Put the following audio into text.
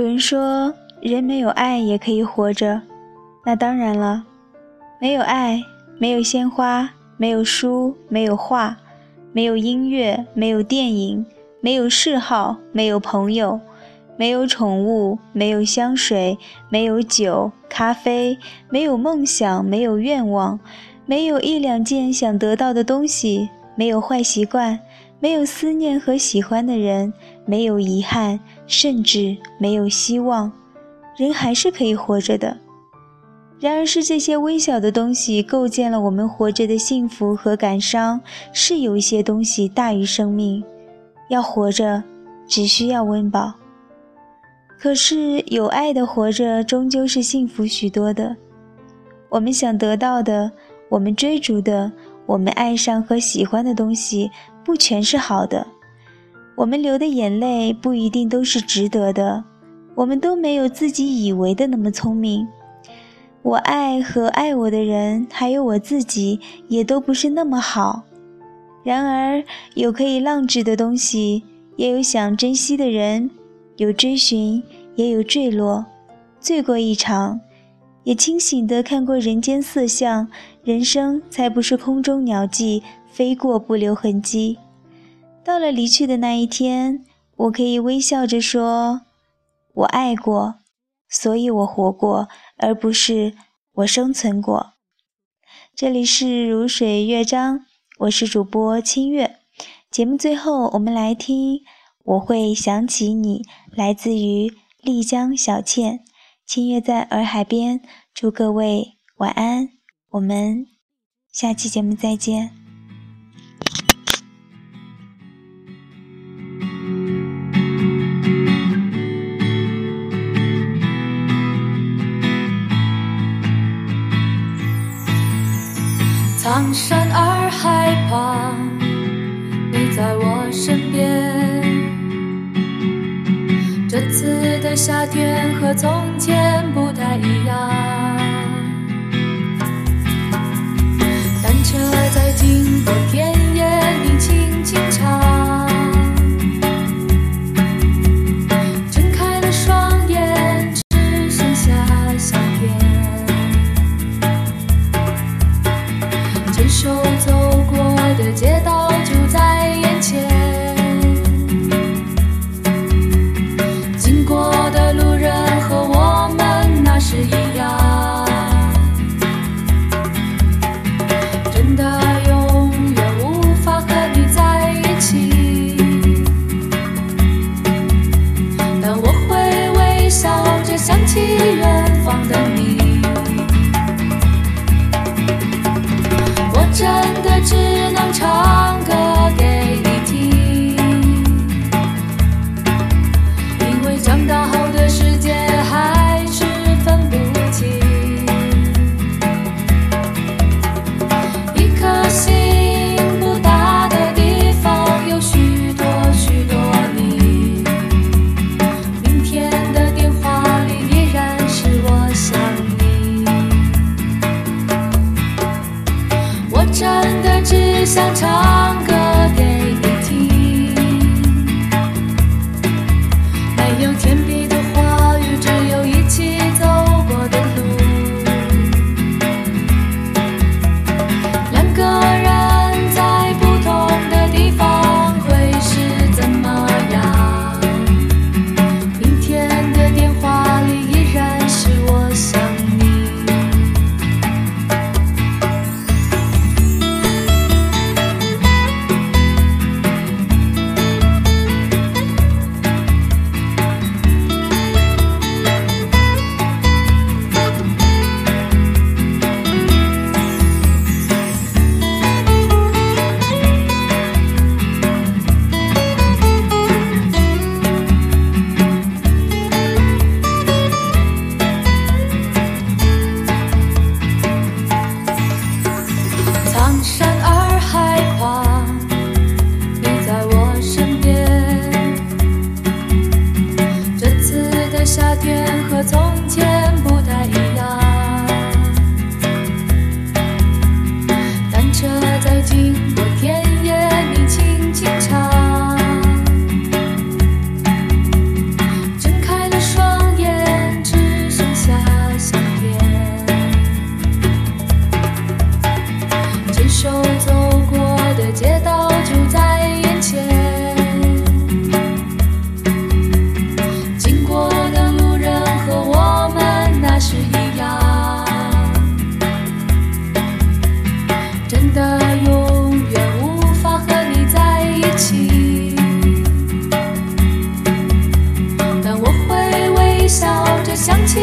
有人说，人没有爱也可以活着，那当然了。没有爱，没有鲜花，没有书，没有画，没有音乐，没有电影，没有嗜好，没有朋友，没有宠物，没有香水，没有酒、咖啡，没有梦想，没有愿望，没有一两件想得到的东西，没有坏习惯，没有思念和喜欢的人，没有遗憾，甚至没有希望，人还是可以活着的。然而，是这些微小的东西构建了我们活着的幸福和感伤。是有一些东西大于生命，要活着，只需要温饱。可是，有爱的活着，终究是幸福许多的。我们想得到的，我们追逐的，我们爱上和喜欢的东西，不全是好的。我们流的眼泪，不一定都是值得的。我们都没有自己以为的那么聪明。我爱和爱我的人，还有我自己，也都不是那么好。然而，有可以浪掷的东西，也有想珍惜的人，有追寻，也有坠落。醉过一场，也清醒地看过人间色相。人生才不是空中鸟迹，飞过不留痕迹。到了离去的那一天，我可以微笑着说：“我爱过。”所以我活过，而不是我生存过。这里是如水乐章，我是主播清月。节目最后，我们来听《我会想起你》，来自于丽江小倩。清月在洱海边，祝各位晚安。我们下期节目再见。苍山洱海旁，你在我身边。这次的夏天和从前不太一样，我真的只想唱的永远无法和你在一起。但我会微笑着想起